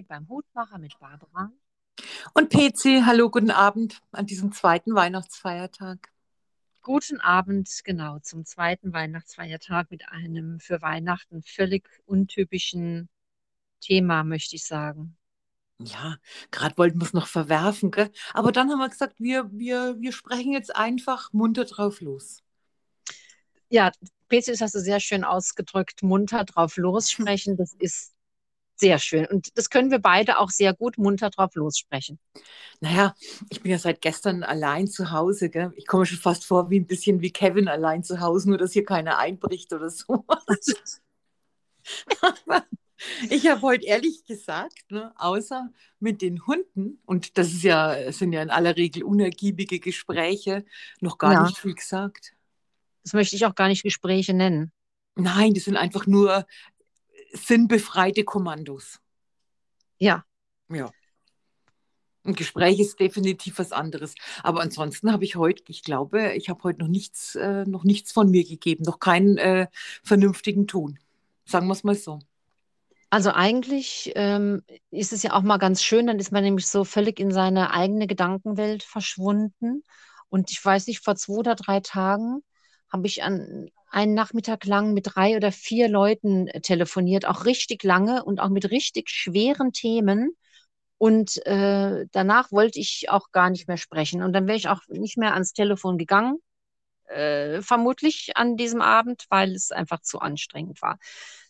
beim Hutmacher mit Barbara. Und PC, hallo, guten Abend an diesem zweiten Weihnachtsfeiertag. Guten Abend, genau, zum zweiten Weihnachtsfeiertag mit einem für Weihnachten völlig untypischen Thema, möchte ich sagen. Ja, gerade wollten wir es noch verwerfen, gell? aber dann haben wir gesagt, wir, wir, wir sprechen jetzt einfach munter drauf los. Ja, PC, das hast du sehr schön ausgedrückt, munter drauf lossprechen, das ist sehr schön. Und das können wir beide auch sehr gut munter drauf lossprechen. Naja, ich bin ja seit gestern allein zu Hause. Gell? Ich komme schon fast vor wie ein bisschen wie Kevin allein zu Hause, nur dass hier keiner einbricht oder so. Ich habe heute ehrlich gesagt, ne, außer mit den Hunden, und das ist ja, sind ja in aller Regel unergiebige Gespräche, noch gar ja. nicht viel gesagt. Das möchte ich auch gar nicht Gespräche nennen. Nein, das sind einfach nur sinnbefreite Kommandos. Ja. Ja. Ein Gespräch ist definitiv was anderes. Aber ansonsten habe ich heute, ich glaube, ich habe heute noch nichts, äh, noch nichts von mir gegeben, noch keinen äh, vernünftigen Ton. Sagen wir es mal so. Also eigentlich ähm, ist es ja auch mal ganz schön, dann ist man nämlich so völlig in seine eigene Gedankenwelt verschwunden. Und ich weiß nicht, vor zwei oder drei Tagen habe ich an einen Nachmittag lang mit drei oder vier Leuten äh, telefoniert, auch richtig lange und auch mit richtig schweren Themen. Und äh, danach wollte ich auch gar nicht mehr sprechen. Und dann wäre ich auch nicht mehr ans Telefon gegangen, äh, vermutlich an diesem Abend, weil es einfach zu anstrengend war.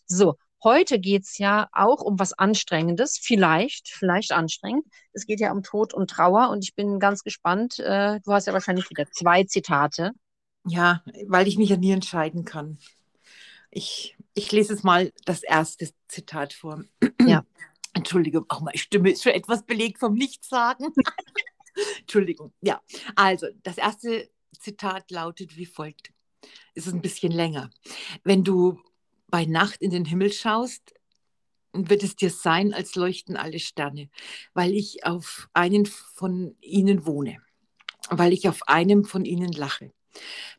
So, heute geht es ja auch um was Anstrengendes, vielleicht, vielleicht anstrengend. Es geht ja um Tod und Trauer und ich bin ganz gespannt. Äh, du hast ja wahrscheinlich wieder zwei Zitate. Ja, weil ich mich ja nie entscheiden kann. Ich, ich lese jetzt mal das erste Zitat vor. Ja. Entschuldigung, auch meine Stimme ist schon etwas belegt vom Nichtsagen. Entschuldigung. Ja, also das erste Zitat lautet wie folgt. Es ist ein bisschen länger. Wenn du bei Nacht in den Himmel schaust, wird es dir sein, als leuchten alle Sterne, weil ich auf einen von ihnen wohne, weil ich auf einem von ihnen lache.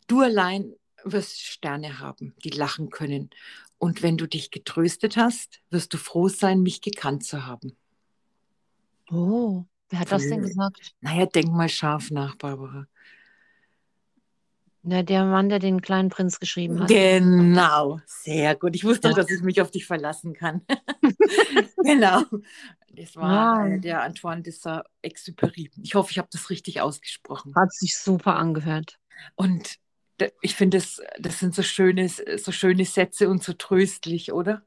Du allein wirst Sterne haben, die lachen können. Und wenn du dich getröstet hast, wirst du froh sein, mich gekannt zu haben. Oh, wer hat das denn gesagt? Naja, denk mal scharf nach, Barbara. Na, der Mann, der den kleinen Prinz geschrieben hat. Genau, sehr gut. Ich wusste, ja. dass ich mich auf dich verlassen kann. genau. Das war ja. äh, der Antoine de Saint-Exupéry. Ich hoffe, ich habe das richtig ausgesprochen. Hat sich super angehört. Und ich finde, das, das sind so schöne, so schöne Sätze und so tröstlich, oder?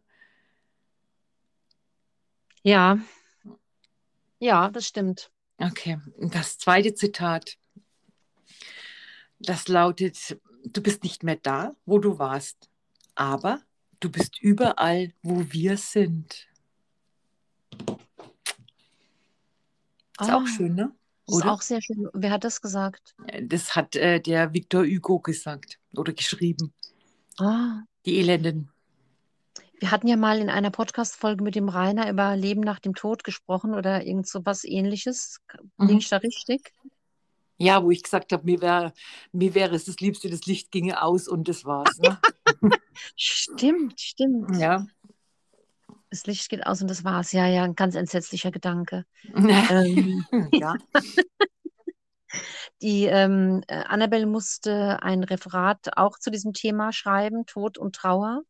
Ja. Ja, das stimmt. Okay, das zweite Zitat, das lautet, du bist nicht mehr da, wo du warst, aber du bist überall, wo wir sind. Ist ah. auch schön, ne? Das ist auch sehr schön. Wer hat das gesagt? Das hat äh, der Victor Hugo gesagt oder geschrieben. Ah. Die Elenden. Wir hatten ja mal in einer Podcast-Folge mit dem Rainer über Leben nach dem Tod gesprochen oder irgend so was ähnliches. Mhm. Liege ich da richtig? Ja, wo ich gesagt habe, mir, wär, mir wäre es das Liebste, das Licht ginge aus und das war's. Ne? stimmt, stimmt. Ja. Das Licht geht aus und das war's. Ja, ja, ein ganz entsetzlicher Gedanke. ähm, ja. Die ähm, äh, Annabelle musste ein Referat auch zu diesem Thema schreiben, Tod und Trauer.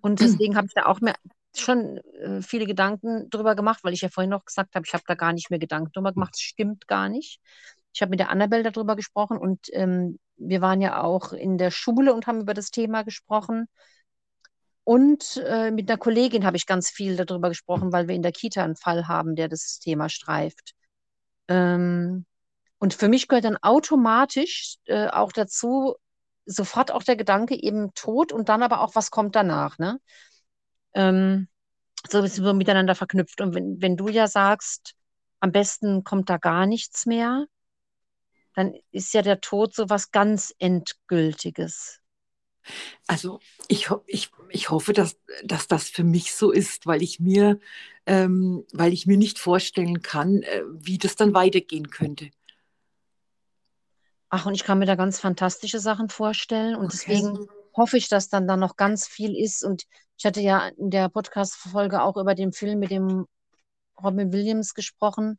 Und deswegen habe ich da auch mehr, schon äh, viele Gedanken drüber gemacht, weil ich ja vorhin noch gesagt habe, ich habe da gar nicht mehr Gedanken drüber gemacht. Das stimmt gar nicht. Ich habe mit der Annabelle darüber gesprochen und ähm, wir waren ja auch in der Schule und haben über das Thema gesprochen. Und äh, mit einer Kollegin habe ich ganz viel darüber gesprochen, weil wir in der Kita einen Fall haben, der das Thema streift. Ähm, und für mich gehört dann automatisch äh, auch dazu sofort auch der Gedanke eben Tod und dann aber auch, was kommt danach. Ne? Ähm, so sind wir miteinander verknüpft. Und wenn, wenn du ja sagst, am besten kommt da gar nichts mehr, dann ist ja der Tod so was ganz Endgültiges. Also ich, ich, ich hoffe, dass, dass das für mich so ist, weil ich mir, ähm, weil ich mir nicht vorstellen kann, äh, wie das dann weitergehen könnte. Ach, und ich kann mir da ganz fantastische Sachen vorstellen und okay. deswegen hoffe ich, dass dann da noch ganz viel ist. Und ich hatte ja in der Podcast-Folge auch über den Film mit dem Robin Williams gesprochen,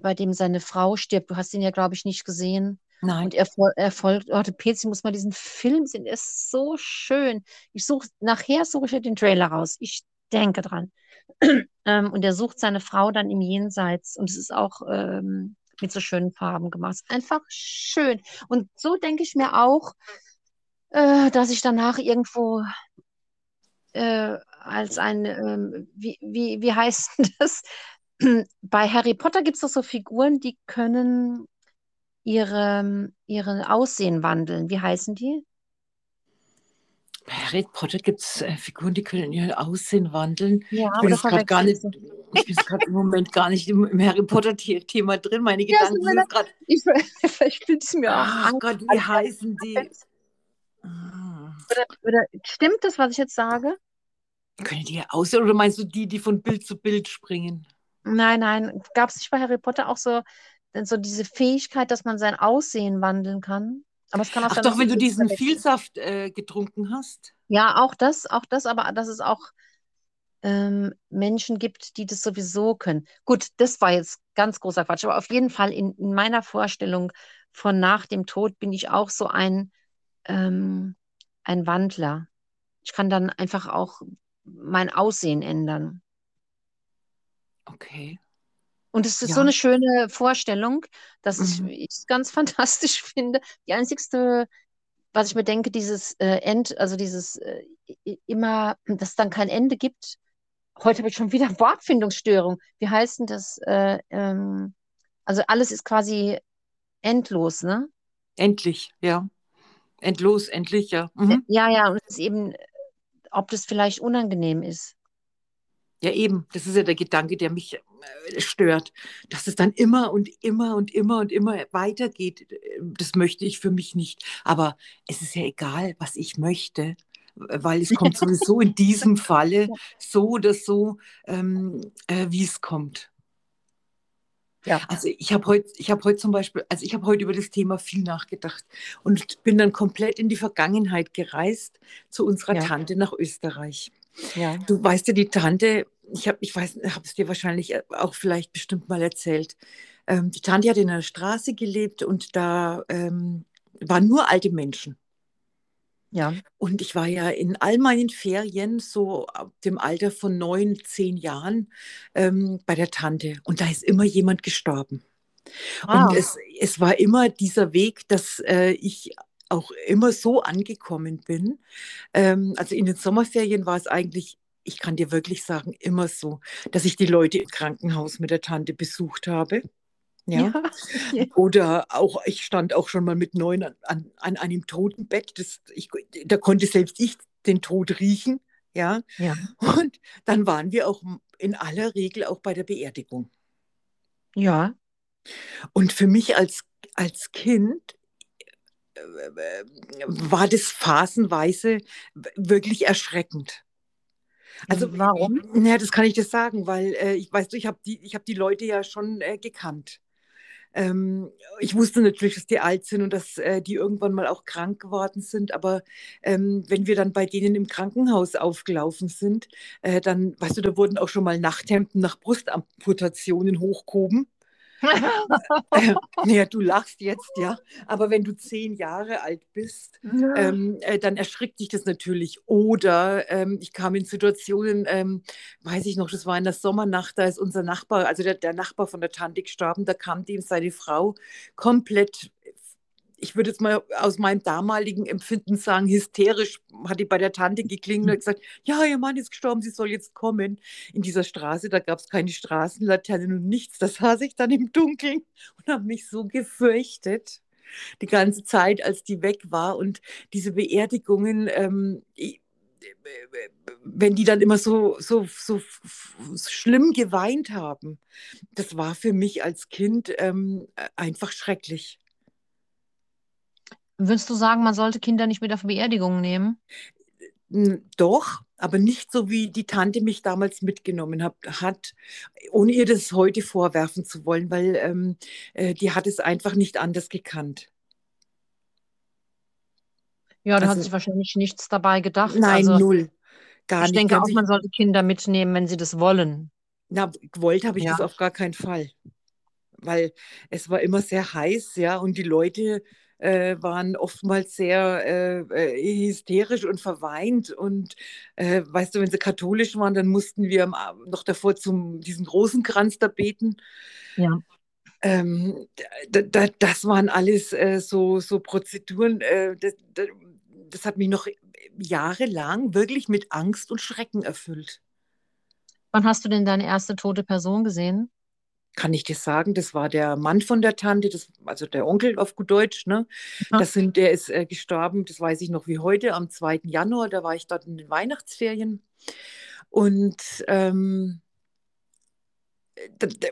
bei dem seine Frau stirbt. Du hast ihn ja, glaube ich, nicht gesehen. Nein. Und er, fol- er folgt, oh, Petzi muss mal diesen Film sehen, der ist so schön. Ich suche, nachher suche ich ja den Trailer raus. Ich denke dran. Ähm, und er sucht seine Frau dann im Jenseits. Und es ist auch ähm, mit so schönen Farben gemacht. Einfach schön. Und so denke ich mir auch, äh, dass ich danach irgendwo äh, als ein, ähm, wie, wie, wie heißt das? Bei Harry Potter gibt es doch so Figuren, die können ihre, ihre Aussehen wandeln. Wie heißen die? Bei Harry Potter gibt es äh, Figuren, die können ihr Aussehen wandeln. Ja, Ich bin gerade gar nicht, ich bin gerade im Moment gar nicht im, im Harry Potter-Thema drin. Meine Ja, Gedanken sind gerade, Ich, vielleicht bilde ich mir auch ach. Gott, wie heißen die? Ah. Oder, oder stimmt das, was ich jetzt sage? Können die aussehen oder meinst du die, die von Bild zu Bild springen? Nein, nein. Gab es nicht bei Harry Potter auch so, so diese Fähigkeit, dass man sein Aussehen wandeln kann? Aber es kann auch Ach sein, doch, wenn du diesen. Vielsaft äh, getrunken hast. Ja, auch das, auch das, aber dass es auch ähm, Menschen gibt, die das sowieso können. Gut, das war jetzt ganz großer Quatsch, aber auf jeden Fall in, in meiner Vorstellung von nach dem Tod bin ich auch so ein, ähm, ein Wandler. Ich kann dann einfach auch mein Aussehen ändern. Okay. Und es ist so Ja. eine schöne Vorstellung, dass ich Mhm. ich es ganz fantastisch finde. Die einzigste, was ich mir denke, dieses äh, End, also dieses äh, immer, dass es dann kein Ende gibt. Heute habe ich schon wieder Wortfindungsstörung. Wie heißt denn das? Äh, ähm, also alles ist quasi endlos, ne? Endlich, ja. Endlos, endlich, ja. Mhm. Ja, ja, und es ist eben, ob das vielleicht unangenehm ist. Ja, eben. Das ist ja der Gedanke, der mich äh, stört. Dass es dann immer und immer und immer und immer weitergeht. Das möchte ich für mich nicht. Aber es ist ja egal, was ich möchte, weil es kommt sowieso in diesem Falle so oder so, ähm, äh, wie es kommt. Ja. Also ich habe heute, ich habe heute zum Beispiel, also ich habe heute über das Thema viel nachgedacht und bin dann komplett in die Vergangenheit gereist zu unserer Ja. Tante nach Österreich. Ja. Du weißt ja, die Tante, ich habe, ich weiß, habe es dir wahrscheinlich auch vielleicht bestimmt mal erzählt. Ähm, die Tante hat in einer Straße gelebt und da ähm, waren nur alte Menschen. Ja. Und ich war ja in all meinen Ferien so ab dem Alter von neun, zehn Jahren ähm, bei der Tante. Und da ist immer jemand gestorben. Ah. Und es, es war immer dieser Weg, dass äh, ich auch immer so angekommen bin. Ähm, also in den Sommerferien war es eigentlich, ich kann dir wirklich sagen, immer so, dass ich die Leute im Krankenhaus mit der Tante besucht habe. Ja. Ja. Oder auch, ich stand auch schon mal mit neun an, an, an einem Totenbett. Das, ich, da konnte selbst ich den Tod riechen. Ja. Ja. Und dann waren wir auch in aller Regel auch bei der Beerdigung. Ja. Und für mich als, als Kind war das phasenweise wirklich erschreckend. Also Warum? Ja, das kann ich dir sagen, weil äh, ich weiß, ich habe die, ich hab die Leute ja schon äh, gekannt. Ähm, ich wusste natürlich, dass die alt sind und dass äh, die irgendwann mal auch krank geworden sind, aber ähm, wenn wir dann bei denen im Krankenhaus aufgelaufen sind, äh, dann, weißt du, da wurden auch schon mal Nachthemden nach Brustamputationen hochgehoben. Äh, ja, du lachst jetzt, ja. Aber wenn du zehn Jahre alt bist, ähm, äh, dann erschrickt dich das natürlich. Oder ähm, ich kam in Situationen, ähm, weiß ich noch, das war in der Sommernacht, da ist unser Nachbar, also der, der Nachbar von der Tante gestorben, da kam dem seine Frau komplett ich würde jetzt mal aus meinem damaligen Empfinden sagen, hysterisch hat die bei der Tante geklingelt und gesagt, ja, ihr Mann ist gestorben, sie soll jetzt kommen. In dieser Straße, da gab es keine Straßenlaternen und nichts. Da saß ich dann im Dunkeln und habe mich so gefürchtet die ganze Zeit, als die weg war. Und diese Beerdigungen, ähm, wenn die dann immer so, so, so, so schlimm geweint haben, das war für mich als Kind ähm, einfach schrecklich. Würdest du sagen, man sollte Kinder nicht mit auf Beerdigungen nehmen? Doch, aber nicht so, wie die Tante mich damals mitgenommen hat, hat ohne ihr das heute vorwerfen zu wollen, weil ähm, äh, die hat es einfach nicht anders gekannt. Ja, da hat Also- sich wahrscheinlich nichts dabei gedacht. Nein, Also null. Gar ich nicht. denke auch, man sollte Kinder mitnehmen, wenn sie das wollen. Na, gewollt habe ich Ja. das auf gar keinen Fall. Weil es war immer sehr heiß, ja, und die Leute äh, waren oftmals sehr äh, äh, hysterisch und verweint. Und äh, weißt du, wenn sie katholisch waren, dann mussten wir noch davor zum diesen Rosenkranz da beten. Ja. Ähm, da, da, das waren alles äh, so, so Prozeduren. Äh, das, das, das hat mich noch jahrelang wirklich mit Angst und Schrecken erfüllt. Wann hast du denn deine erste tote Person gesehen? Kann ich dir sagen, das war der Mann von der Tante, das, also der Onkel auf gut Deutsch, ne? Ja. Das sind, der ist äh, gestorben, das weiß ich noch wie heute, am 2. Januar, da war ich dort in den Weihnachtsferien. Und ähm,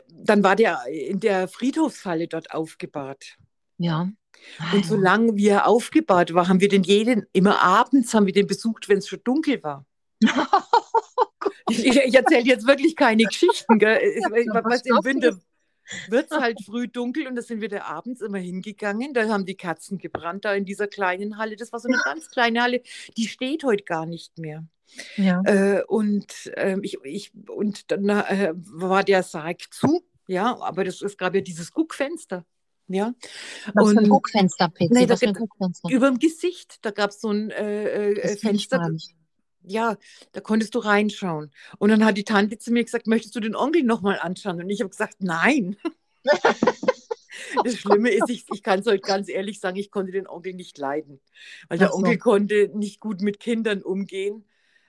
dann war der in der Friedhofshalle dort aufgebahrt. Ja. Und solange wir aufgebahrt war, haben wir den jeden, immer abends haben wir den besucht, wenn es schon dunkel war. Ich, erzähle jetzt wirklich keine Geschichten. Gell? Was Lustiges. Winter wird es halt früh dunkel und da sind wir da abends immer hingegangen. Da haben die Kerzen gebrannt, da in dieser kleinen Halle. Das war so eine ganz kleine Halle, die steht heute gar nicht mehr. Ja. Äh, und, ähm, ich, ich, und dann äh, war der Sarg zu, ja, aber das, es gab ja dieses Guckfenster. Ja, Was für ein und- Guckfenster, PC? Nee, da Guckfenster? über dem Gesicht, da gab es so ein äh, äh, ich Fenster. Ja, da konntest du reinschauen. Und dann hat die Tante zu mir gesagt, möchtest du den Onkel nochmal anschauen? Und ich habe gesagt, nein. Das Schlimme ist, ich, ich kann es euch ganz ehrlich sagen, ich konnte den Onkel nicht leiden. Weil der so. Onkel konnte nicht gut mit Kindern umgehen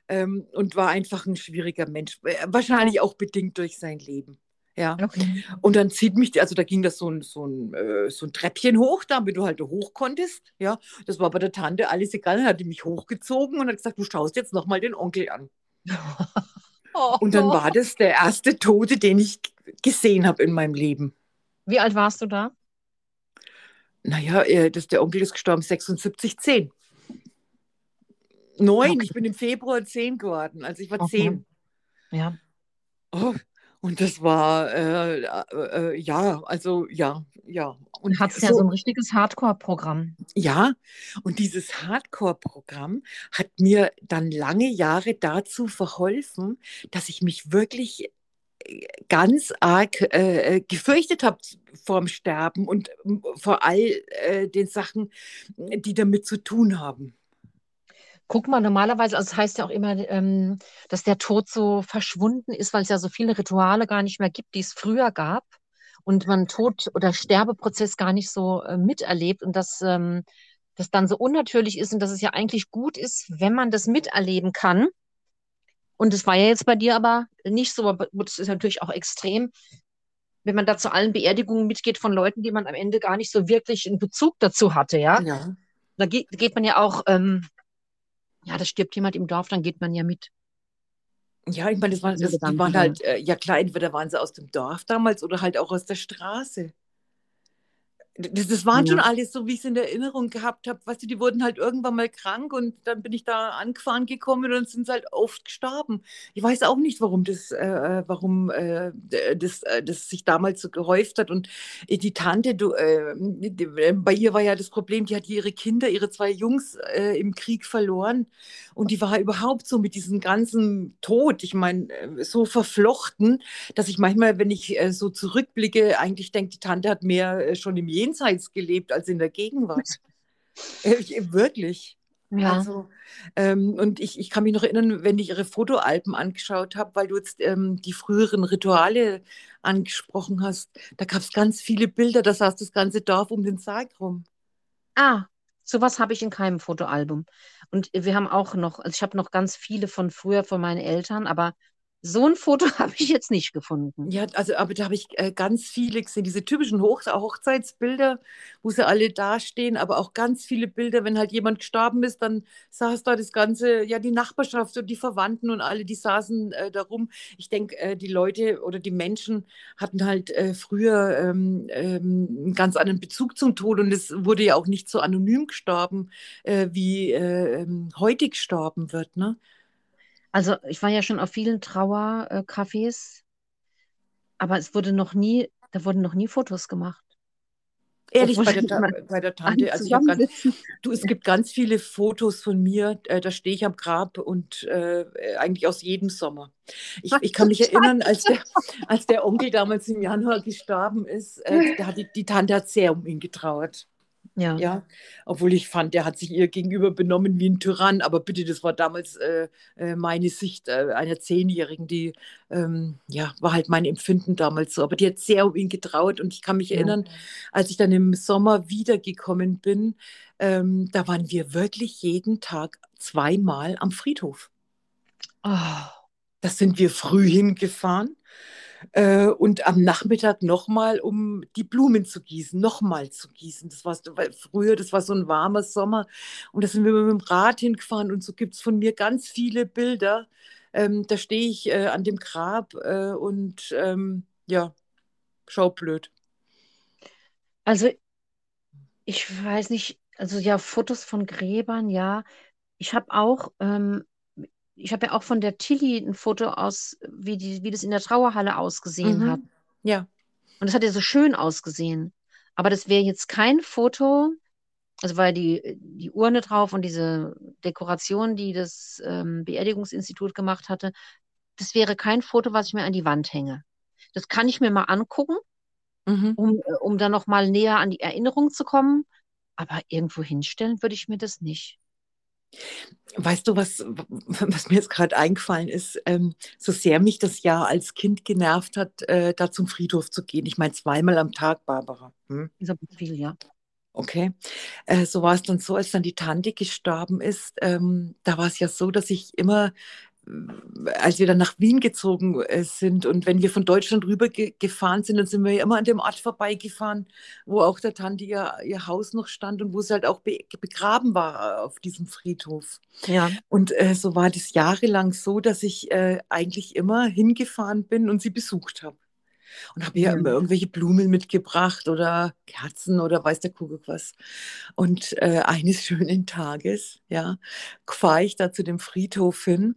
ähm, und war einfach ein schwieriger Mensch. Äh, Wahrscheinlich auch bedingt durch sein Leben. Ja. Okay. Und dann zieht mich, die- also da ging das so ein, so ein, äh, so ein Treppchen hoch, damit du halt hoch konntest. Ja, das war bei der Tante alles egal. Dann hat die mich hochgezogen und hat gesagt, du schaust jetzt nochmal den Onkel an. Und dann war das der erste Tote, den ich gesehen habe in meinem Leben. Wie alt warst du da? Naja, äh, das, der Onkel ist gestorben 76, 10. Neun, Okay. ich bin im Februar 10 geworden, also ich war Okay. 10. Ja. Oh, und das war, äh, äh, äh, ja, also ja, ja. Und hattest ja so ein richtiges Hardcore-Programm. Ja, und dieses Hardcore-Programm hat mir dann lange Jahre dazu verholfen, dass ich mich wirklich äh, ganz arg äh, gefürchtet habe vorm Sterben und vor all äh, den Sachen, die damit zu tun haben. Guck mal, normalerweise, also es heißt ja auch immer, ähm, dass der Tod so verschwunden ist, weil es ja so viele Rituale gar nicht mehr gibt, die es früher gab und man Tod- oder Sterbeprozess gar nicht so äh, miterlebt und dass ähm, das dann so unnatürlich ist und dass es ja eigentlich gut ist, wenn man das miterleben kann. Und es war ja jetzt bei dir aber nicht so, aber das ist natürlich auch extrem, wenn man da zu allen Beerdigungen mitgeht von Leuten, die man am Ende gar nicht so wirklich einen Bezug dazu hatte, ja. Ja. Da geht, geht man ja auch, ähm, ja, da stirbt jemand im Dorf, dann geht man ja mit. Ja, ich meine, das waren, das, die waren halt, äh, ja klar, entweder waren sie aus dem Dorf damals oder halt auch aus der Straße. Das, das waren Ja. schon alles so, wie ich es in Erinnerung gehabt habe. Weißt du, die wurden halt irgendwann mal krank und dann bin ich da angefahren gekommen und sind halt oft gestorben. Ich weiß auch nicht, warum das, äh, warum äh, das, äh, das sich damals so gehäuft hat. Und äh, die Tante, du, äh, die, äh, bei ihr war ja das Problem, die hat ihre Kinder, ihre zwei Jungs äh, im Krieg verloren. Und die war überhaupt so mit diesem ganzen Tod, ich meine, äh, so verflochten, dass ich manchmal, wenn ich äh, so zurückblicke, eigentlich denke, die Tante hat mehr äh, schon im Jenseits gelebt als in der Gegenwart. Äh, ich- wirklich. Ja. Also, ähm, und ich, ich kann mich noch erinnern, wenn ich ihre Fotoalben angeschaut habe, weil du jetzt ähm, die früheren Rituale angesprochen hast, da gab es ganz viele Bilder, da saß das ganze Dorf um den Sarg rum. Ah, sowas habe ich in keinem Fotoalbum. Und wir haben auch noch, also ich habe noch ganz viele von früher von meinen Eltern, aber so ein Foto habe ich jetzt nicht gefunden. Ja, also, aber da habe ich äh, ganz viele gesehen, diese typischen Hoch Hochzeitsbilder, wo sie alle dastehen, aber auch ganz viele Bilder, wenn halt jemand gestorben ist, dann saß da das ganze, ja, die Nachbarschaft und die Verwandten und alle, die saßen äh, da rum. Ich denke, äh, die Leute oder die Menschen hatten halt äh, früher ähm, ähm, einen ganz anderen Bezug zum Tod und es wurde ja auch nicht so anonym gestorben, äh, wie äh, ähm, heute gestorben wird, ne? Also ich war ja schon auf vielen Trauercafés, aber es wurde noch nie, da wurden noch nie Fotos gemacht. Ehrlich, bei der, bei der Tante, also ganz, du, es gibt ganz viele Fotos von mir, äh, da stehe ich am Grab und äh, eigentlich aus jedem Sommer. Ich, ich kann mich erinnern, als der, als der Onkel damals im Januar gestorben ist, äh, da hat die, die Tante hat sehr um ihn getrauert. Ja. Ja, obwohl ich fand, der hat sich ihr gegenüber benommen wie ein Tyrann. Aber bitte, das war damals äh, äh, meine Sicht äh, einer Zehnjährigen, die, ähm, ja, war halt mein Empfinden damals so. Aber die hat sehr um ihn getraut und ich kann mich Ja. erinnern, als ich dann im Sommer wiedergekommen bin, ähm, da waren wir wirklich jeden Tag zweimal am Friedhof. Oh, Da sind wir früh hingefahren äh, und am Nachmittag nochmal, um die Blumen zu gießen, nochmal zu gießen. Das war früher, das war so ein warmer Sommer und da sind wir mit dem Rad hingefahren und so gibt es von mir ganz viele Bilder. Ähm, da stehe ich äh, an dem Grab äh, und ähm, ja, schau blöd. also ich weiß nicht, also ja, Fotos von Gräbern, ja. Ich habe auch, ähm, ich habe ja auch von der Tilly ein Foto aus, wie die, wie das in der Trauerhalle ausgesehen hat. Mhm. Ja. Und das hat ja so schön ausgesehen. Aber das wäre jetzt kein Foto, also weil die, die Urne drauf und diese Dekoration, die das ähm, Beerdigungsinstitut gemacht hatte, das wäre kein Foto, was ich mir an die Wand hänge. Das kann ich mir mal angucken, Mhm. um, äh, um dann noch mal näher an die Erinnerung zu kommen. Aber irgendwo hinstellen würde ich mir das nicht. Weißt du, was, was mir jetzt gerade eingefallen ist, ähm, so sehr mich das ja als Kind genervt hat, äh, da zum Friedhof zu gehen. Ich meine, zweimal am Tag, Barbara. Hm? Ist aber viel, ja. Okay. Äh, so war es dann so, als dann die Tante gestorben ist. Ähm, da war es ja so, dass ich immer, als wir dann nach Wien gezogen äh, sind und wenn wir von Deutschland rüber ge gefahren sind, dann sind wir ja immer an dem Ort vorbeigefahren, wo auch der Tante ihr, ihr Haus noch stand und wo sie halt auch be begraben war äh, auf diesem Friedhof. Ja. Und äh, so war das jahrelang so, dass ich äh, eigentlich immer hingefahren bin und sie besucht habe. Und habe ihr Ja. immer irgendwelche Blumen mitgebracht oder Kerzen oder weiß der Kuckuck was. Und äh, eines schönen Tages, ja, fahre ich da zu dem Friedhof hin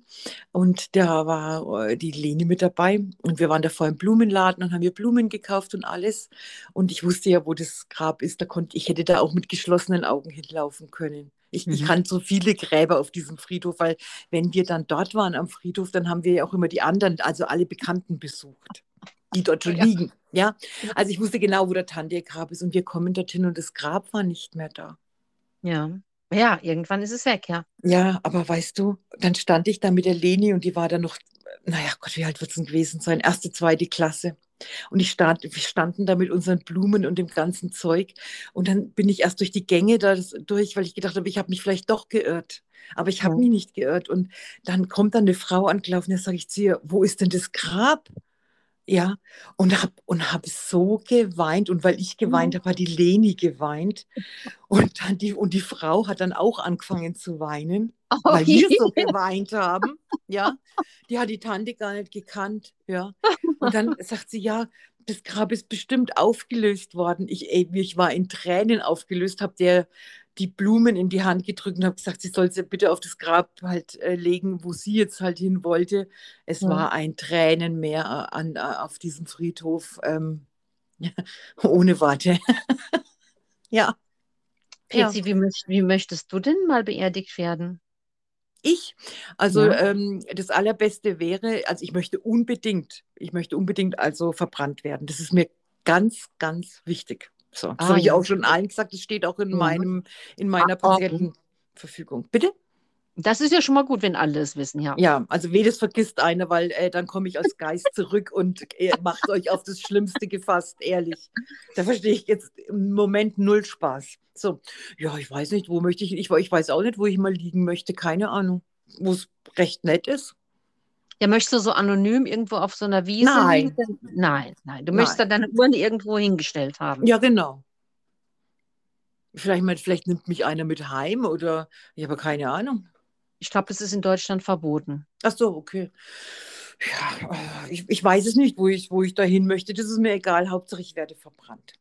und da war äh, die Leni mit dabei und wir waren da vor im Blumenladen und haben wir Blumen gekauft und alles. Und ich wusste ja, wo das Grab ist. Da konnte ich hätte da auch mit geschlossenen Augen hinlaufen können. Ich, ich Mhm. kannte so viele Gräber auf diesem Friedhof, weil wenn wir dann dort waren am Friedhof, dann haben wir ja auch immer die anderen, also alle Bekannten besucht, die dort schon Ja. liegen. Ja, also ich wusste genau, wo der Tante ihr Grab ist und wir kommen dorthin und das Grab war nicht mehr da. Ja. Ja, irgendwann ist es weg, ja. Ja, aber weißt du, dann stand ich da mit der Leni und die war dann noch, naja, Gott, wie alt wird es denn gewesen sein? Erste, zweite Klasse. Und ich stand, wir standen da mit unseren Blumen und dem ganzen Zeug. Und dann bin ich erst durch die Gänge da durch, weil ich gedacht habe, ich habe mich vielleicht doch geirrt. Aber ich habe Ja. mich nicht geirrt. Und dann kommt dann eine Frau angelaufen, da sage ich zu ihr, wo ist denn das Grab? Ja, und habe und hab so geweint. Und weil ich geweint habe, hat die Leni geweint. Und, dann die, und die Frau hat dann auch angefangen zu weinen, weil wir so geweint haben. Ja, die hat die Tante gar nicht gekannt. Ja, und dann sagt sie, ja, das Grab ist bestimmt aufgelöst worden. Ich, ich war in Tränen aufgelöst, habe der die Blumen in die Hand gedrückt und habe gesagt, sie soll sie bitte auf das Grab halt äh, legen, wo sie jetzt halt hin wollte. Es Ja. war ein Tränenmeer äh, an, äh, auf diesem Friedhof ähm, ohne Worte. ja. Ja. Petzi, wie, möcht, wie möchtest du denn mal beerdigt werden? Ich, also Ja. ähm, das Allerbeste wäre, also ich möchte unbedingt, ich möchte unbedingt also verbrannt werden. Das ist mir ganz, ganz wichtig. So, das Ah, habe ich auch schon allen gesagt, das steht auch in Ja. meinem, in meiner Ah. Patientenverfügung. Bitte? Das ist ja schon mal gut, wenn alle es wissen, ja. Ja, also weh, das vergisst einer, weil äh, dann komme ich als Geist zurück und äh, macht euch auf das Schlimmste gefasst, ehrlich. Da verstehe ich jetzt im Moment null Spaß. So, ja, ich weiß nicht, wo möchte ich, ich, ich weiß auch nicht, wo ich mal liegen möchte, keine Ahnung. Wo es recht nett ist. Ja, möchtest du so anonym irgendwo auf so einer Wiese Nein. liegen? Nein, nein. Du Nein. möchtest da deine Urne irgendwo hingestellt haben. Ja, genau. Vielleicht, mal- vielleicht nimmt mich einer mit heim oder ich habe keine Ahnung. Ich glaube, das ist in Deutschland verboten. Ach so, okay. Ja, ich, ich weiß es nicht, wo ich, wo ich dahin möchte. Das ist mir egal. Hauptsache, ich werde verbrannt.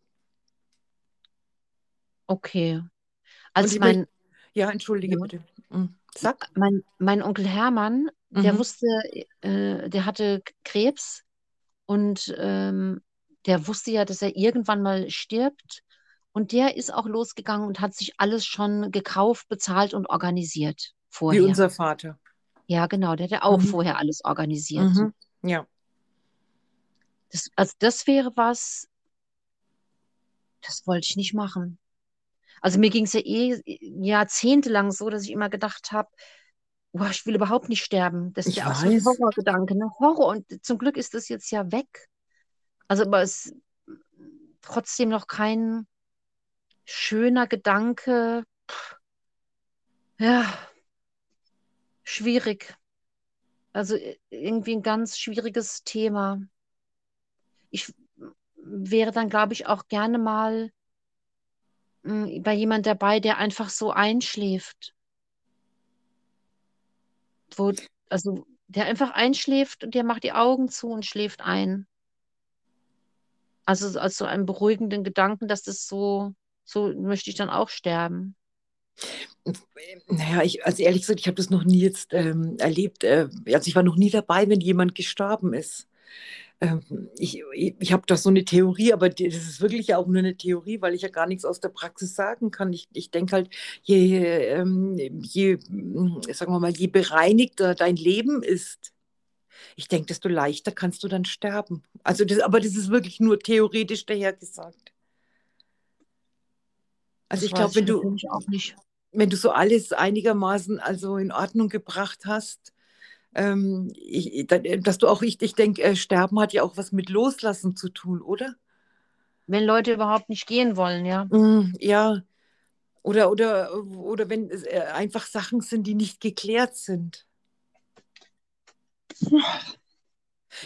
Okay. Als mein, Ja, entschuldige Ja. bitte. Hm, Sag. mein, mein Onkel Hermann, der Mhm. wusste, äh, der hatte Krebs und ähm, der wusste ja, dass er irgendwann mal stirbt. Und der ist auch losgegangen und hat sich alles schon gekauft, bezahlt und organisiert Wie vorher. unser Vater. Ja, genau, der hat ja auch Mhm. vorher alles organisiert. Mhm. Ja. Das, also das wäre was, das wollte ich nicht machen. Also mir ging es ja eh jahrzehntelang so, dass ich immer gedacht habe, boah, ich will überhaupt nicht sterben. Das ist ja auch so ein. Horrorgedanke, ne? Horror. Und zum Glück ist das jetzt ja weg. Also, aber es ist trotzdem noch kein schöner Gedanke. Pff, Ja, schwierig. Also irgendwie ein ganz schwieriges Thema. Ich wäre dann, glaube ich, auch gerne mal mm, bei jemand dabei, der einfach so einschläft. Wo, also der einfach einschläft und der macht die Augen zu und schläft ein. Also so- als so einen beruhigenden Gedanken, dass das so, so möchte ich dann auch sterben. Naja, ich, also ehrlich gesagt, ich habe das noch nie jetzt ähm, erlebt. Äh, also ich war noch nie dabei, wenn jemand gestorben ist. Ähm, ich ich, ich habe da so eine Theorie, aber das ist wirklich auch nur eine Theorie, weil ich ja gar nichts aus der Praxis sagen kann. Ich, ich denke halt, je, ähm, je, mm, sagen wir mal, je bereinigter dein Leben ist, ich denke, desto leichter kannst du dann sterben. Also das, aber das ist wirklich nur theoretisch dahergesagt. Also Das ich glaube, wenn du, wenn du so alles einigermaßen also in Ordnung gebracht hast, ähm, ich, da- dass du auch, ich, ich denke, äh, Sterben hat ja auch was mit Loslassen zu tun, oder? Wenn Leute überhaupt nicht gehen wollen, ja. Mm, ja, oder, oder, oder wenn es äh, einfach Sachen sind, die nicht geklärt sind.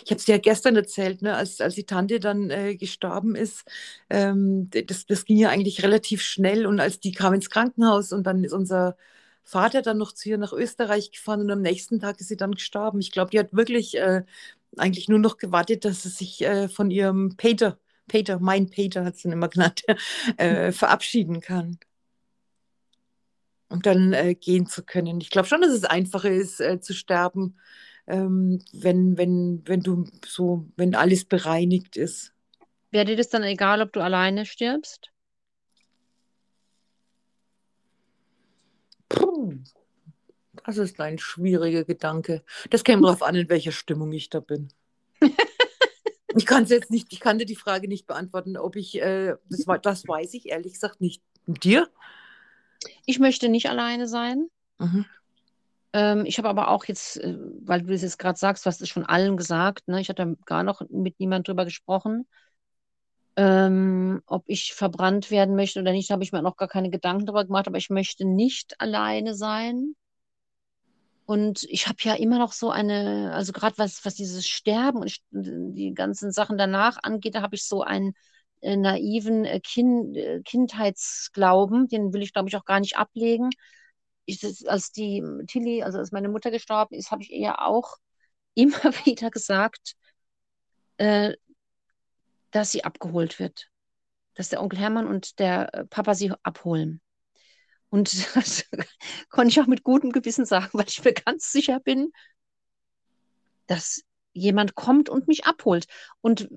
Ich habe es dir ja gestern erzählt, ne, als, als die Tante dann äh, gestorben ist. Ähm, das, das ging ja eigentlich relativ schnell und als die kam ins Krankenhaus und dann ist unser Vater dann noch zu ihr nach Österreich gefahren und am nächsten Tag ist sie dann gestorben. Ich glaube, die hat wirklich äh, eigentlich nur noch gewartet, dass sie sich äh, von ihrem Peter, Peter, mein Peter hat sie ihn immer genannt, äh, verabschieden kann. Und dann äh, gehen zu können. Ich glaube schon, dass es einfacher ist, äh, zu sterben, ähm, wenn, wenn, wenn du so, wenn alles bereinigt ist. Wäre dir das dann egal, ob du alleine stirbst? Das ist ein schwieriger Gedanke. Das käme darauf an, in welcher Stimmung ich da bin. Ich kann es jetzt nicht, ich kann dir die Frage nicht beantworten, ob ich, äh, das, das weiß ich ehrlich gesagt nicht. Mit dir? Ich möchte nicht alleine sein. Mhm. Ähm, ich habe aber auch jetzt, äh, weil du das jetzt gerade sagst, hast es schon allen gesagt, ne? Ich hatte gar noch mit niemand drüber gesprochen, ähm, ob ich verbrannt werden möchte oder nicht, habe ich mir noch gar keine Gedanken drüber gemacht, aber ich möchte nicht alleine sein. Und ich habe ja immer noch so eine, also gerade was, was dieses Sterben und die ganzen Sachen danach angeht, da habe ich so einen äh, naiven äh, kind, äh, Kindheitsglauben, den will ich, glaube ich, auch gar nicht ablegen. Ich, als die Tilly, also als meine Mutter gestorben ist, habe ich ihr auch immer wieder gesagt, äh, dass sie abgeholt wird. Dass der Onkel Hermann und der äh, Papa sie abholen. Und das konnte ich auch mit gutem Gewissen sagen, weil ich mir ganz sicher bin, dass jemand kommt und mich abholt. Und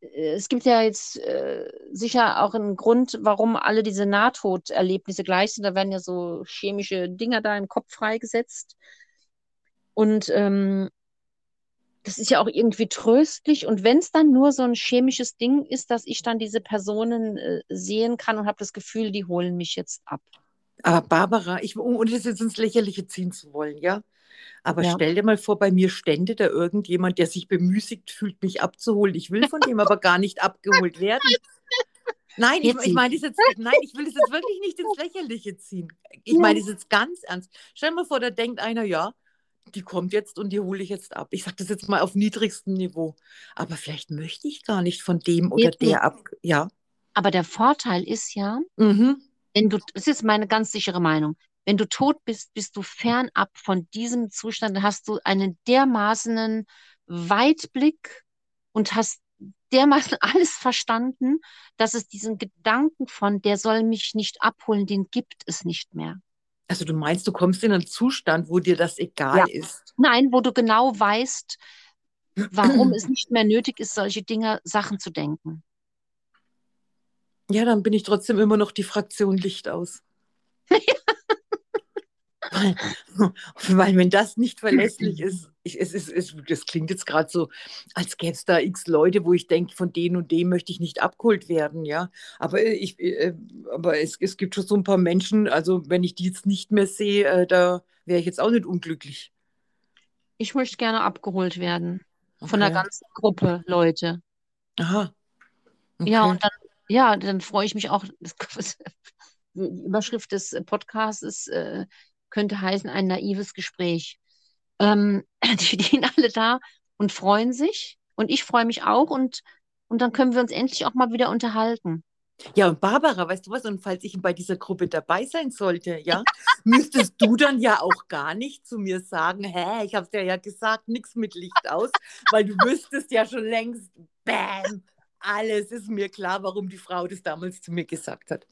äh, es gibt ja jetzt äh, sicher auch einen Grund, warum alle diese Nahtoderlebnisse gleich sind. Da werden ja so chemische Dinger da im Kopf freigesetzt. Und ähm, das ist ja auch irgendwie tröstlich. Und wenn es dann nur so ein chemisches Ding ist, dass ich dann diese Personen äh, sehen kann und habe das Gefühl, die holen mich jetzt ab. Aber Barbara, ich, ohne das jetzt ins Lächerliche ziehen zu wollen, ja. Aber Ja. stell dir mal vor, bei mir stände da irgendjemand, der sich bemüßigt fühlt, mich abzuholen. Ich will von dem aber gar nicht abgeholt werden. Nein, ich, ich meine das jetzt, nein, ich will das jetzt wirklich nicht ins Lächerliche ziehen. Ich meine das jetzt ganz ernst. Stell dir mal vor, da denkt einer, ja, die kommt jetzt und die hole ich jetzt ab. Ich sage das jetzt mal auf niedrigstem Niveau. Aber vielleicht möchte ich gar nicht von dem oder nicht. der ab. Ja. Aber der Vorteil ist ja, Mhm. wenn du, das ist meine ganz sichere Meinung, wenn du tot bist, bist du fernab von diesem Zustand, dann hast du einen dermaßenen Weitblick und hast dermaßen alles verstanden, dass es diesen Gedanken von, der soll mich nicht abholen, den gibt es nicht mehr. Also du meinst, du kommst in einen Zustand, wo dir das egal Ja. ist. Nein, wo du genau weißt, warum es nicht mehr nötig ist, solche Dinge, Sachen zu denken. Ja, dann bin ich trotzdem immer noch die Fraktion Licht aus. weil, weil wenn das nicht verlässlich ist, ich, es ist, es, das klingt jetzt gerade so, als gäbe es da x Leute, wo ich denke, von denen und dem möchte ich nicht abgeholt werden, ja. Aber, ich, äh, aber es, es gibt schon so ein paar Menschen, also wenn ich die jetzt nicht mehr sehe, äh, da wäre ich jetzt auch nicht unglücklich. Ich möchte gerne abgeholt werden. Okay. Von der ganzen Gruppe Leute. Aha. Okay. Ja, und dann, ja, dann freue ich mich auch. Die Überschrift des Podcasts ist, äh, könnte heißen, ein naives Gespräch. Ähm, die stehen alle da und freuen sich. Und ich freue mich auch. Und, und dann können wir uns endlich auch mal wieder unterhalten. Ja, und Barbara, weißt du was? Und falls ich bei dieser Gruppe dabei sein sollte, ja, müsstest du dann ja auch gar nicht zu mir sagen, hä, ich habe es dir ja gesagt, nichts mit Licht aus, weil du wüsstest ja schon längst, bam, alles ist mir klar, warum die Frau das damals zu mir gesagt hat.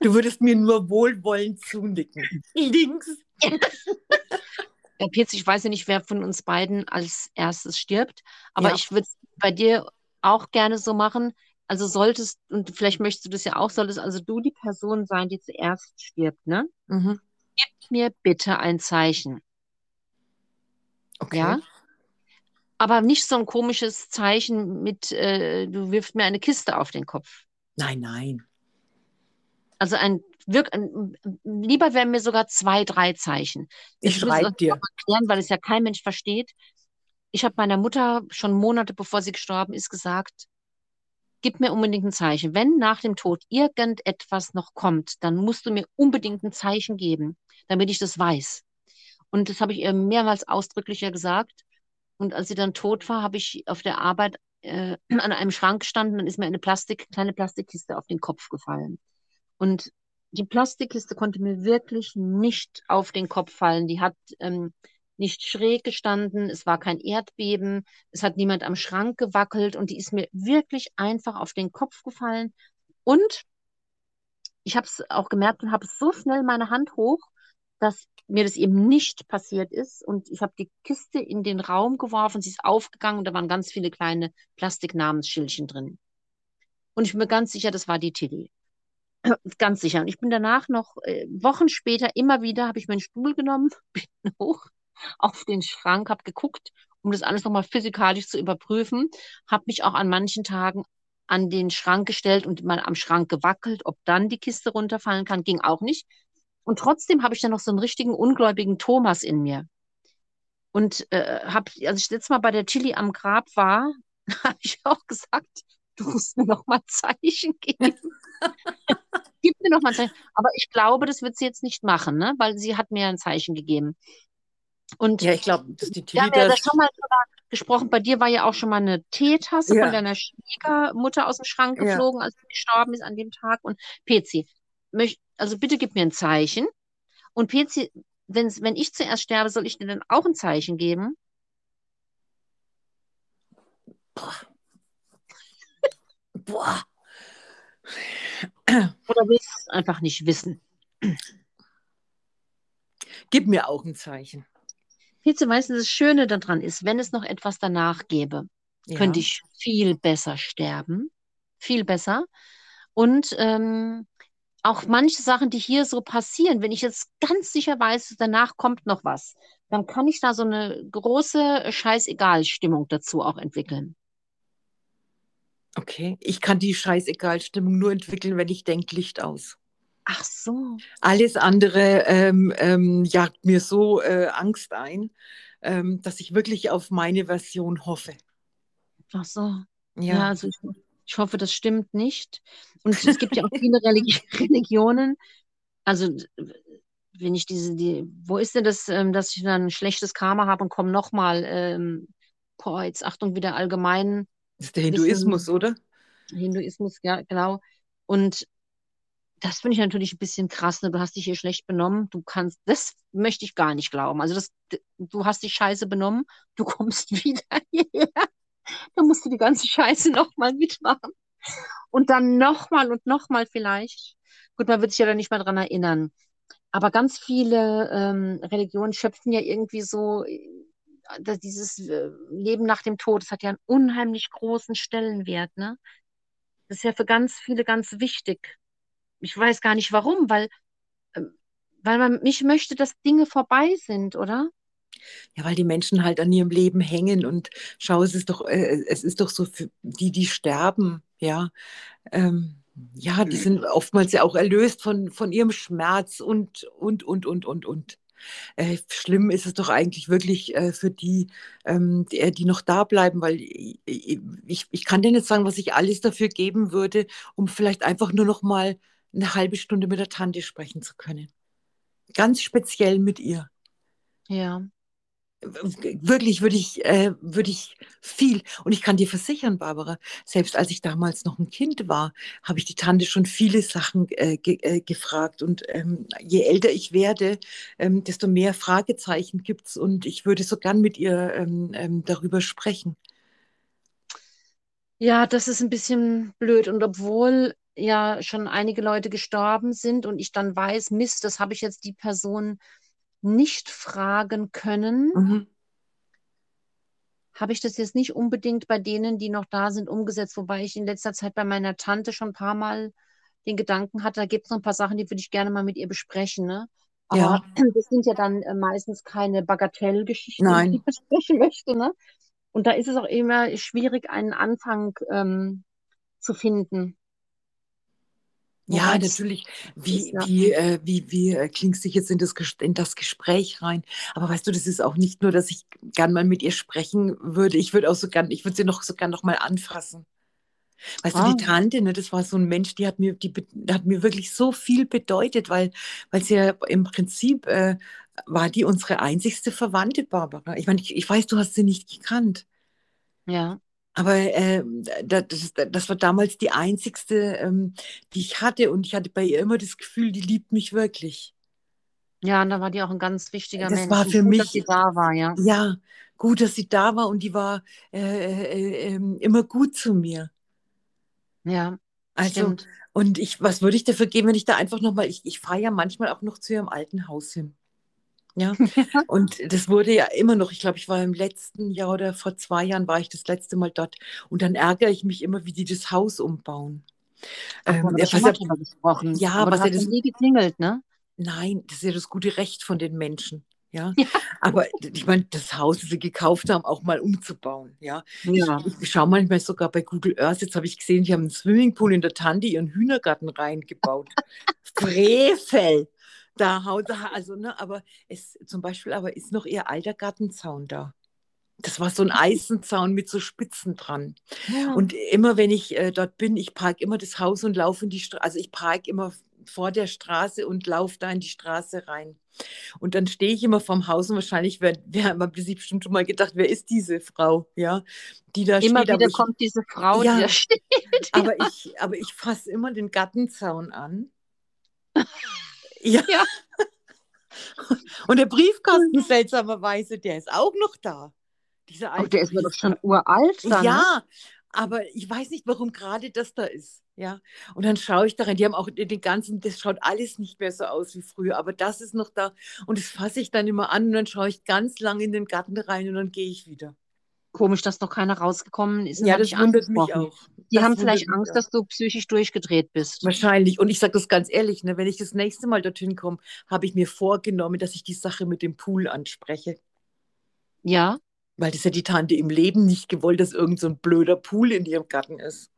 Du würdest mir nur wohlwollend zunicken. Links. Ja, Petz, ich weiß ja nicht, wer von uns beiden als erstes stirbt, aber ja. ich würde es bei dir auch gerne so machen. Also solltest, und vielleicht möchtest du das ja auch, solltest also du die Person sein, die zuerst stirbt, ne? Mhm. Gib mir bitte ein Zeichen. Okay. Ja? Aber nicht so ein komisches Zeichen mit, äh, du wirfst mir eine Kiste auf den Kopf. Nein, nein. Also ein, wirk, ein lieber wären mir sogar zwei, drei Zeichen. Ich, ich schreibe dir. Erklären, weil es ja kein Mensch versteht. Ich habe meiner Mutter schon Monate bevor sie gestorben ist gesagt, gib mir unbedingt ein Zeichen. Wenn nach dem Tod irgendetwas noch kommt, dann musst du mir unbedingt ein Zeichen geben, damit ich das weiß. Und das habe ich ihr mehrmals ausdrücklicher gesagt. Und als sie dann tot war, habe ich auf der Arbeit äh, an einem Schrank gestanden, dann ist mir eine Plastik, kleine Plastikkiste auf den Kopf gefallen. Und die Plastikkiste konnte mir wirklich nicht auf den Kopf fallen. Die hat ähm, nicht schräg gestanden, es war kein Erdbeben, es hat niemand am Schrank gewackelt und die ist mir wirklich einfach auf den Kopf gefallen. Und ich habe es auch gemerkt und habe so schnell meine Hand hoch, dass mir das eben nicht passiert ist. Und ich habe die Kiste in den Raum geworfen, sie ist aufgegangen und da waren ganz viele kleine Plastiknamensschildchen drin. Und ich bin mir ganz sicher, das war die Tilly. Ganz sicher. Und ich bin danach noch äh, Wochen später immer wieder, habe ich meinen Stuhl genommen, bin hoch auf den Schrank, habe geguckt, um das alles nochmal physikalisch zu überprüfen, habe mich auch an manchen Tagen an den Schrank gestellt und mal am Schrank gewackelt, ob dann die Kiste runterfallen kann, ging auch nicht. Und trotzdem habe ich dann noch so einen richtigen ungläubigen Thomas in mir. Und äh, habe, als ich letztes Mal bei der Chili am Grab war, habe ich auch gesagt, du musst mir noch mal Zeichen geben. Gib mir noch mal ein Zeichen. Aber ich glaube, das wird sie jetzt nicht machen, ne? weil sie hat mir ein Zeichen gegeben. Und ja, ich glaube, dass die Tilly. Wir haben ja schon mal gesprochen. Bei dir war ja auch schon mal eine Teetasse ja. von deiner Schwiegermutter aus dem Schrank geflogen, ja. als sie gestorben ist an dem Tag. Und möcht, also bitte gib mir ein Zeichen. Und PC, wenn, wenn ich zuerst sterbe, soll ich dir dann auch ein Zeichen geben? Boah. Boah. Oder willst du es einfach nicht wissen? Gib mir auch ein Zeichen. Pilze meistens das Schöne daran ist, wenn es noch etwas danach gäbe, ja. könnte ich viel besser sterben. Viel besser. Und ähm, auch manche Sachen, die hier so passieren, wenn ich jetzt ganz sicher weiß, danach kommt noch was, dann kann ich da so eine große Scheißegal-Stimmung dazu auch entwickeln. Okay, ich kann die Scheißegal-Stimmung nur entwickeln, wenn ich denke, Licht aus. Ach so. Alles andere ähm, ähm, jagt mir so äh, Angst ein, ähm, dass ich wirklich auf meine Version hoffe. Ach so. Ja, ja also ich, ich, hoffe, das stimmt nicht. Und es gibt ja auch viele Religi Religionen. Also wenn ich diese, die, wo ist denn das, ähm, dass ich dann ein schlechtes Karma habe und komme nochmal, ähm, boah, jetzt Achtung, wieder allgemein das ist der Hinduismus, bisschen, oder? Hinduismus, ja, genau. Und das finde ich natürlich ein bisschen krass. Ne? Du hast dich hier schlecht benommen. Du kannst, das möchte ich gar nicht glauben. Also das, du hast dich scheiße benommen. Du kommst wieder hierher. Dann musst du die ganze Scheiße nochmal mitmachen. Und dann nochmal und nochmal vielleicht. Gut, man wird sich ja dann nicht mehr dran erinnern. Aber ganz viele ähm, Religionen schöpfen ja irgendwie so dieses äh, Leben nach dem Tod, das hat ja einen unheimlich großen Stellenwert, ne? Das ist ja für ganz viele ganz wichtig. Ich weiß gar nicht warum, weil, ähm, weil man mich möchte, dass Dinge vorbei sind, oder? Ja, weil die Menschen halt an ihrem Leben hängen und schau, es ist doch, äh, es ist doch so für die, die sterben, ja. Ähm, ja, die sind oftmals ja auch erlöst von, von ihrem Schmerz und, und, und, und, und, und. Äh, schlimm ist es doch eigentlich wirklich äh, für die, ähm, die, äh, die, noch da bleiben, weil ich, ich, ich kann dir nicht sagen, was ich alles dafür geben würde, um vielleicht einfach nur noch mal eine halbe Stunde mit der Tante sprechen zu können. Ganz speziell mit ihr. Ja wirklich würde ich, äh, würde ich viel, und ich kann dir versichern, Barbara, selbst als ich damals noch ein Kind war, habe ich die Tante schon viele Sachen äh, ge äh, gefragt. Und ähm, je älter ich werde, ähm, desto mehr Fragezeichen gibt es. Und ich würde so gern mit ihr ähm, ähm, darüber sprechen. Ja, das ist ein bisschen blöd. Und obwohl ja schon einige Leute gestorben sind und ich dann weiß, Mist, das habe ich jetzt die Person nicht fragen können, mhm. habe ich das jetzt nicht unbedingt bei denen, die noch da sind, umgesetzt. Wobei ich in letzter Zeit bei meiner Tante schon ein paar Mal den Gedanken hatte, da gibt es noch ein paar Sachen, die würde ich gerne mal mit ihr besprechen. Ne? Aber ja. das sind ja dann äh, meistens keine Bagatellgeschichten, die ich besprechen möchte. Ne? Und da ist es auch immer schwierig, einen Anfang ähm, zu finden. Ja, natürlich. Wie, ja. wie, äh, wie, wie äh, klingst du jetzt in das, in das Gespräch rein? Aber weißt du, das ist auch nicht nur, dass ich gern mal mit ihr sprechen würde. Ich würde auch so gern, ich würde sie noch so gern noch mal anfassen. Weißt ah. du, die ah. Tante, ne, das war so ein Mensch, die hat mir, die, die hat mir wirklich so viel bedeutet, weil, weil sie ja im Prinzip äh, war die unsere einzigste Verwandte, Barbara. Ich meine, ich, ich weiß, du hast sie nicht gekannt. Ja. Aber äh, das, das, war damals die einzigste, ähm, die ich hatte. Und ich hatte bei ihr immer das Gefühl, die liebt mich wirklich. Ja, und da war die auch ein ganz wichtiger das Mensch. war für gut, mich, dass sie da war, ja. Ja, gut, dass sie da war und die war äh, äh, ähm, immer gut zu mir. Ja, also, stimmt. und ich, was würde ich dafür geben, wenn ich da einfach nochmal, ich, ich fahre ja manchmal auch noch zu ihrem alten Haus hin. Ja, und das wurde ja immer noch, ich glaube, ich war im letzten Jahr oder vor zwei Jahren war ich das letzte Mal dort und dann ärgere ich mich immer, wie die das Haus umbauen. Ach, ähm, ja, was gesprochen. Ja, aber was ja das nie geklingelt, ne? Nein, das ist ja das gute Recht von den Menschen. Ja? ja. Aber ich meine, das Haus, das sie gekauft haben, auch mal umzubauen. Ja. ja. Ich, ich schaue manchmal sogar bei Google Earth, jetzt habe ich gesehen, die haben einen Swimmingpool in der Tante ihren Hühnergarten reingebaut. Frevel! Da haut er, also, ne, aber es zum Beispiel aber ist noch ihr alter Gartenzaun da. Das war so ein Eisenzaun mit so Spitzen dran. Ja. Und immer wenn ich äh, dort bin, ich parke immer das Haus und laufe in die Straße, also ich parke immer vor der Straße und laufe da in die Straße rein. Und dann stehe ich immer vorm Haus und wahrscheinlich wär man sich bestimmt schon mal gedacht, wer ist diese Frau, ja, die da immer steht. Immer wieder ich, kommt diese Frau, ja, die da steht. Aber ich, aber ich fasse immer den Gartenzaun an ja. ja. Und der Briefkasten seltsamerweise, der ist auch noch da. Dieser alte der ist doch schon uralt. Dann, ja, ne? aber ich weiß nicht, warum gerade das da ist. Ja, und dann schaue ich daran, die haben auch den ganzen, das schaut alles nicht mehr so aus wie früher, aber das ist noch da und das fasse ich dann immer an und dann schaue ich ganz lang in den Garten rein und dann gehe ich wieder. Komisch, dass noch keiner rausgekommen ist. Ja, das wundert mich auch. Die das haben vielleicht Angst, dass du psychisch durchgedreht bist. Wahrscheinlich. Und ich sage das ganz ehrlich, ne, wenn ich das nächste Mal dorthin komme, habe ich mir vorgenommen, dass ich die Sache mit dem Pool anspreche. Ja. Weil das ja die Tante im Leben nicht gewollt, dass irgend so ein blöder Pool in ihrem Garten ist.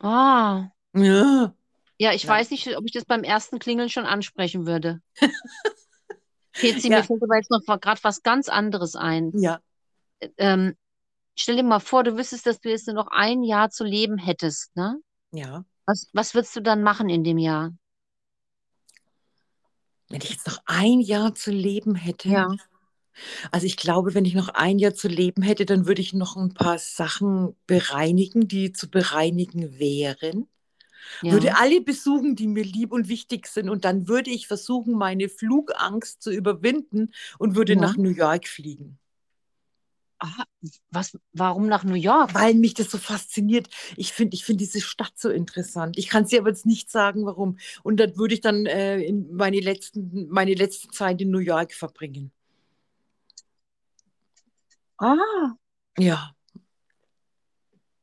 Ah. Ja. Ja, ich ja. weiß nicht, ob ich das beim ersten Klingeln schon ansprechen würde. Fehlt ja. mir fällt aber jetzt noch gerade was ganz anderes ein. Ja. Ähm, stell dir mal vor, du wüsstest, dass du jetzt nur noch ein Jahr zu leben hättest, ne? Ja. Was, was würdest du dann machen in dem Jahr? Wenn ich jetzt noch ein Jahr zu leben hätte. Ja. Also ich glaube, wenn ich noch ein Jahr zu leben hätte, dann würde ich noch ein paar Sachen bereinigen, die zu bereinigen wären. Ja. Würde alle besuchen, die mir lieb und wichtig sind. Und dann würde ich versuchen, meine Flugangst zu überwinden und würde ja. nach New York fliegen. Aha, was, warum nach New York? Weil mich das so fasziniert. Ich finde ich find diese Stadt so interessant. Ich kann es dir aber jetzt nicht sagen, warum. Und dann würde ich dann äh, in meine, letzten, meine letzte Zeit in New York verbringen. Ah. Ja.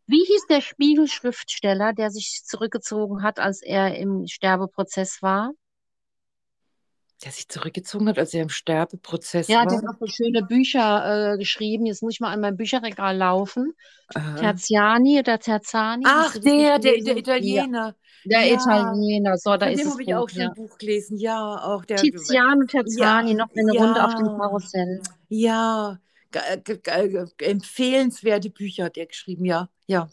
Wie hieß der Spiegelschriftsteller, der sich zurückgezogen hat, als er im Sterbeprozess war? Der sich zurückgezogen hat, als er im Sterbeprozess Ja, war. der hat auch so schöne Bücher äh, geschrieben. Jetzt muss ich mal an mein Bücherregal laufen. Aha. Terziani oder Terzani? Ach, der, der, der Italiener. Ja, der Ja. Italiener. So, da Von ist dem habe ich auch schon ja. ein Buch gelesen. Ja, auch der. Tiziano Terzani, Ja, noch eine Runde auf dem ja. Karussell. Ja, empfehlenswerte Bücher hat er geschrieben, ja, ja.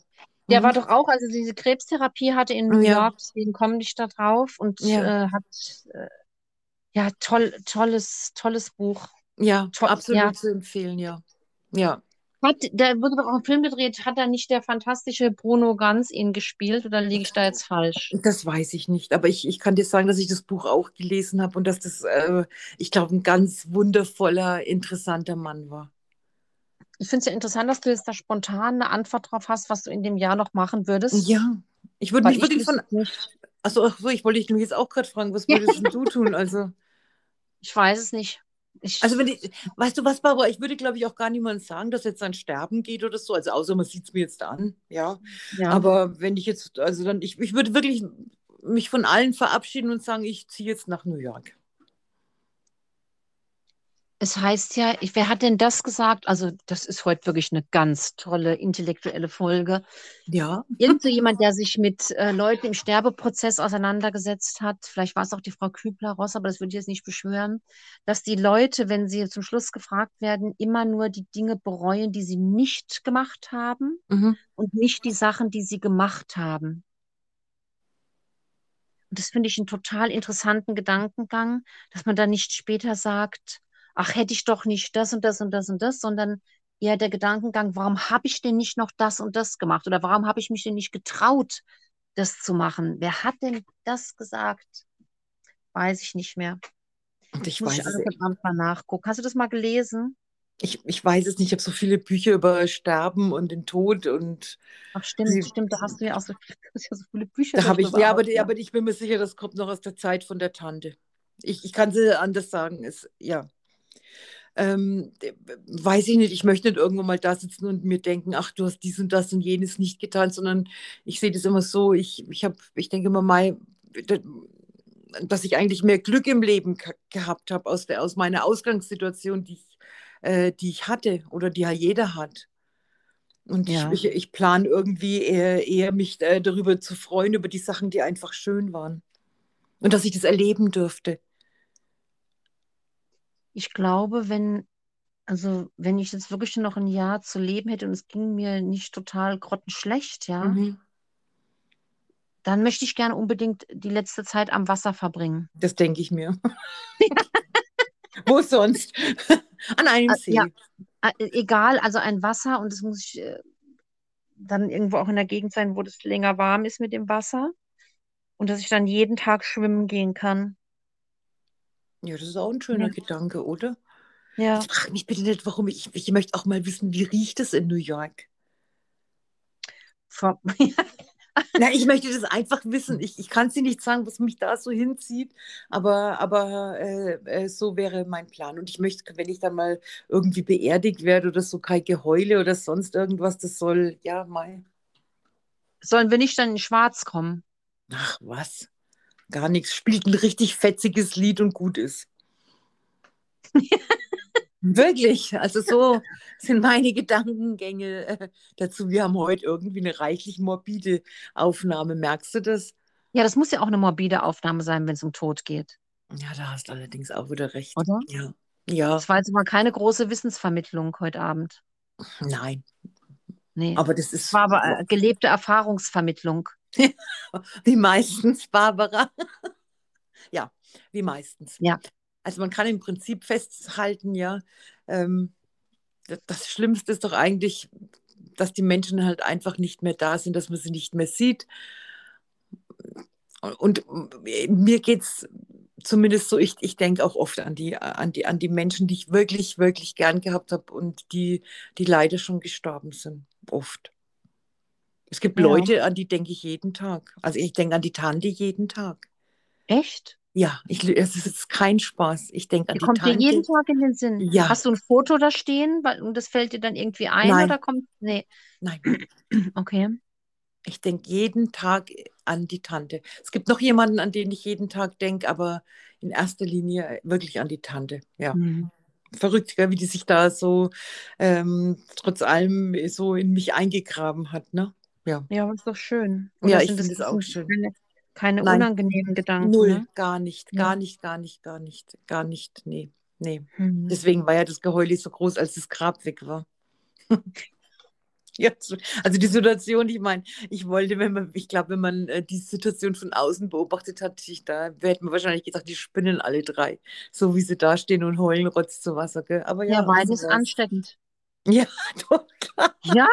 Der Mhm. war doch auch, als er diese Krebstherapie hatte in New Ja. York, deswegen komme ich da drauf und Ja. äh, hat äh, ja toll, tolles, tolles Buch. Ja, Toll, absolut ja. zu empfehlen, ja. Ja. Hat, da wurde doch auch ein Film gedreht, hat da nicht der fantastische Bruno Ganz ihn gespielt oder liege ich da jetzt falsch? Das weiß ich nicht, aber ich, ich kann dir sagen, dass ich das Buch auch gelesen habe und dass das, äh, ich glaube, ein ganz wundervoller, interessanter Mann war. Ich finde es ja interessant, dass du jetzt da spontan eine Antwort drauf hast, was du in dem Jahr noch machen würdest. Ja, ich würde mich ich wirklich von, achso, ach so, ich wollte dich nur jetzt auch gerade fragen, was würdest denn du tun? Also, Ich weiß es nicht. Ich, also wenn ich, weißt du was, Barbara, ich würde, glaube ich, auch gar niemandem sagen, dass jetzt ein Sterben geht oder so, also außer man sieht es mir jetzt an, ja. ja. Aber wenn ich jetzt, also dann, ich, ich würde wirklich mich von allen verabschieden und sagen, ich ziehe jetzt nach New York. Es heißt ja, ich, wer hat denn das gesagt? Also, das ist heute wirklich eine ganz tolle intellektuelle Folge. Ja. Irgend so jemand, der sich mit äh, Leuten im Sterbeprozess auseinandergesetzt hat, vielleicht war es auch die Frau Kübler-Ross, aber das würde ich jetzt nicht beschwören, dass die Leute, wenn sie zum Schluss gefragt werden, immer nur die Dinge bereuen, die sie nicht gemacht haben Mhm. und nicht die Sachen, die sie gemacht haben. Und das finde ich einen total interessanten Gedankengang, dass man dann nicht später sagt, ach, hätte ich doch nicht das und das und das und das, sondern eher der Gedankengang, warum habe ich denn nicht noch das und das gemacht? Oder warum habe ich mich denn nicht getraut, das zu machen? Wer hat denn das gesagt? Weiß ich nicht mehr. Und ich Muss ich weiß, Abend mal nachgucken. Hast du das mal gelesen? ich, ich weiß es nicht, ich habe so viele Bücher über Sterben und den Tod und Ach, stimmt, Sie- stimmt, da hast du ja auch so, ja so viele Bücher da habe ich, ja, aber, aber ich bin mir sicher, das kommt noch aus der Zeit von der Tante. Ich, ich kann sie anders sagen, es, ja. Ähm, äh, weiß ich nicht, ich möchte nicht irgendwann mal da sitzen und mir denken, ach, du hast dies und das und jenes nicht getan, sondern ich sehe das immer so, ich, ich, hab, ich denke immer mal, dass ich eigentlich mehr Glück im Leben ge- gehabt habe aus, der, aus meiner Ausgangssituation, die ich, äh, die ich hatte oder die ja jeder hat. Und Ja. ich, ich, ich plane irgendwie eher, eher mich äh, darüber zu freuen, über die Sachen, die einfach schön waren. Und dass ich das erleben durfte. Ich glaube, wenn, also wenn ich jetzt wirklich noch ein Jahr zu leben hätte und es ging mir nicht total grottenschlecht, ja, Mhm. dann möchte ich gerne unbedingt die letzte Zeit am Wasser verbringen. Das denke ich mir. Wo sonst? An einem Ah, See. ja. Äh, Egal, also ein Wasser und es muss ich, äh, dann irgendwo auch in der Gegend sein, wo das länger warm ist mit dem Wasser und dass ich dann jeden Tag schwimmen gehen kann. Ja, das ist auch ein schöner Ja. Gedanke, oder? Ja, Jetzt frag mich bitte nicht, warum ich, ich möchte auch mal wissen, wie riecht es in New York? vor, Na, ich möchte das einfach wissen. Ich, ich kann es dir nicht sagen, was mich da so hinzieht, aber, aber äh, äh, so wäre mein Plan. Und ich möchte, wenn ich dann mal irgendwie beerdigt werde oder so, kein Geheule oder sonst irgendwas, das soll, ja, mal. sollen wir nicht dann in Schwarz kommen? Ach, was? Gar nichts. Spielt ein richtig fetziges Lied und gut ist. Wirklich, also so sind meine Gedankengänge äh, dazu. Wir haben heute irgendwie eine reichlich morbide Aufnahme. Merkst du das? Ja, das muss ja auch eine morbide Aufnahme sein, wenn es um Tod geht, Ja, da hast du allerdings auch wieder recht. oder? Ja, ja, Das war jetzt mal keine große Wissensvermittlung heute Abend. nein. Nee. Aber das ist war aber äh, gelebte Erfahrungsvermittlung. wie meistens, Barbara. ja, wie meistens. Ja. Also man kann im Prinzip festhalten, ja, ähm, das, das Schlimmste ist doch eigentlich, dass die Menschen halt einfach nicht mehr da sind, dass man sie nicht mehr sieht. Und mir geht es zumindest so, ich, ich denke auch oft an die, an, die, an die Menschen, die ich wirklich, wirklich gern gehabt habe und die, die leider schon gestorben sind. Oft. Es gibt Ja. Leute, an die denke ich jeden Tag. Also ich denke an die Tante jeden Tag. Echt? Ja, ich, es ist kein Spaß. Ich denke an Die die kommt dir Tante. jeden Tag in den Sinn. Ja. Hast du ein Foto da stehen und das fällt dir dann irgendwie ein Nein. oder kommt. Nee, Nein, okay. ich denke jeden Tag an die Tante. Es gibt noch jemanden, an den ich jeden Tag denke, aber in erster Linie wirklich an die Tante. Ja. Mhm. Verrückt, wie die sich da so ähm, trotz allem so in mich eingegraben hat. Ne? Ja. Ja, aber ist doch schön. Ja, Oder ich sind finde das es auch schön. Keine, keine Nein. unangenehmen Gedanken. Null, Ne? gar nicht, Ja. gar nicht, gar nicht, gar nicht, gar nicht. Nee, nee. Mhm. Deswegen war ja das Geheule so groß, als das Grab weg war. ja, so- also die Situation, ich meine, ich wollte, wenn man, ich glaube, wenn man äh, die Situation von außen beobachtet hat, ich, da hätte man wahrscheinlich gesagt, die spinnen alle drei, so wie sie da stehen und heulen, rotzt zu Wasser. Gell? Aber ja, Ja, Wein ist war's. ansteckend. Ja, doch, klar. Ja,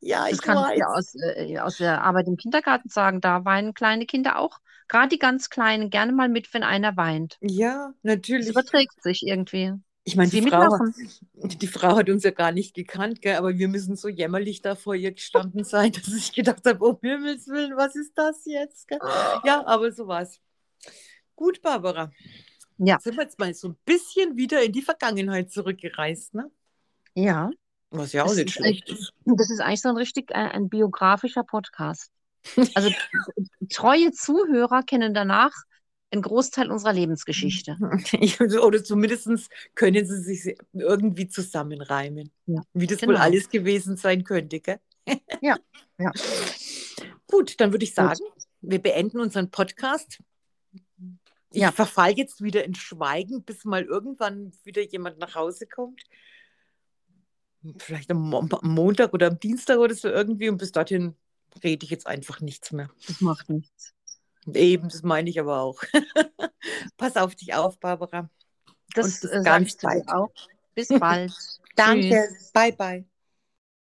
Ja, das ich kann ich weiß. aus, äh, aus der Arbeit im Kindergarten sagen. Da weinen kleine Kinder auch, gerade die ganz Kleinen, gerne mal mit, wenn einer weint. Ja, Das natürlich. überträgt sich irgendwie. Ich meine, die Frau, die Frau hat uns ja gar nicht gekannt, gell? aber wir müssen so jämmerlich da vor ihr gestanden sein, dass ich gedacht habe, um Himmels Willen, was ist das jetzt? Gell? Ja, aber so war's. Gut, Barbara. Ja. Sind wir jetzt mal so ein bisschen wieder in die Vergangenheit zurückgereist, ne? Ja, Was ja auch Das nicht ist schlecht echt- ist. das ist eigentlich so ein richtig äh, ein biografischer Podcast. Also treue Zuhörer kennen danach einen Großteil unserer Lebensgeschichte. Oder zumindest können sie sich irgendwie zusammenreimen. Ja, Wie das wohl genau. alles gewesen sein könnte, gell? Ja, ja. Gut, dann würde ich Gut. sagen, wir beenden unseren Podcast. Ich Ja. verfall jetzt wieder in Schweigen, bis mal irgendwann wieder jemand nach Hause kommt. Vielleicht am, Mo am Montag oder am Dienstag oder so irgendwie. Und bis dahin rede ich jetzt einfach nichts mehr. Das macht nichts. Eben, das meine ich aber auch. Pass auf dich auf, Barbara. Das bis äh, ganz bald. auch. Bis bald. Danke. Tschüss. Bye, bye.